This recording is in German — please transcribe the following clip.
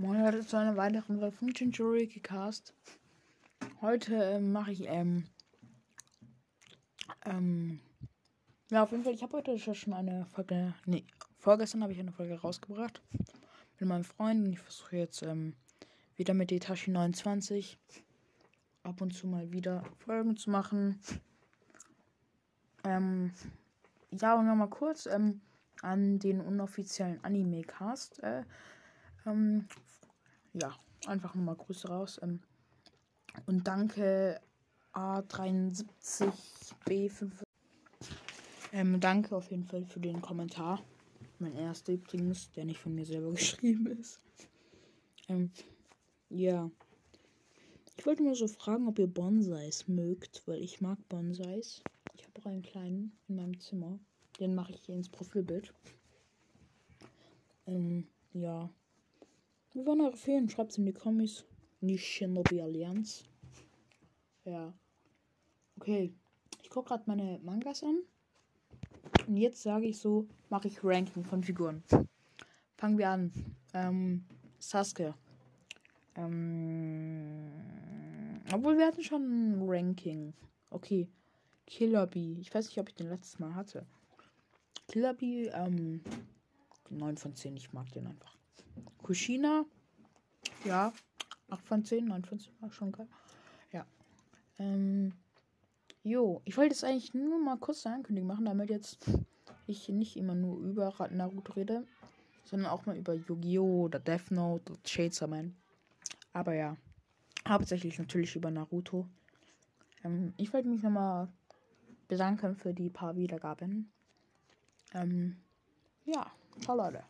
Moin Leute zu einer weiteren Folge von Jinjuriki Cast. Heute ähm, mache ich, ähm, ähm, ja, auf jeden Fall, ich habe heute schon eine Folge, nee, vorgestern habe ich eine Folge rausgebracht mit meinem Freund und ich versuche jetzt, ähm, wieder mit Etashi 29 ab und zu mal wieder Folgen zu machen. Ähm, ja, und nochmal kurz, ähm, an den unoffiziellen Anime-Cast, äh, ähm, ja, einfach nochmal Grüße raus. Ähm, und danke A73B5. Ähm, danke auf jeden Fall für den Kommentar. Mein erster übrigens, der nicht von mir selber geschrieben ist. Ähm, ja. Ich wollte mal so fragen, ob ihr Bonsais mögt, weil ich mag Bonsais. Ich habe auch einen kleinen in meinem Zimmer. Den mache ich hier ins Profilbild. Ähm, ja. Wie waren eure Ferien? Schreibt es in die Kommis. Die Shinobi Allianz. Ja. Okay. Ich gucke gerade meine Mangas an. Und jetzt sage ich so, mache ich Ranking von Figuren. Fangen wir an. Ähm, Sasuke. Ähm, obwohl wir hatten schon ein Ranking. Okay. Killer Bee. Ich weiß nicht, ob ich den letztes Mal hatte. Killer Bee, ähm, 9 von 10. Ich mag den einfach. Kushina. Ja. 8 von 10, 9 von 10 war schon geil. Ja. Ähm. Jo, ich wollte jetzt eigentlich nur mal kurz eine Ankündigung machen, damit jetzt ich nicht immer nur über Naruto rede, sondern auch mal über Yu-Gi-Oh! oder Death Note oder Chainsaw Man. Aber ja, hauptsächlich natürlich über Naruto. Ähm, ich wollte mich nochmal bedanken für die paar Wiedergaben. Ähm, ja, ciao Leute.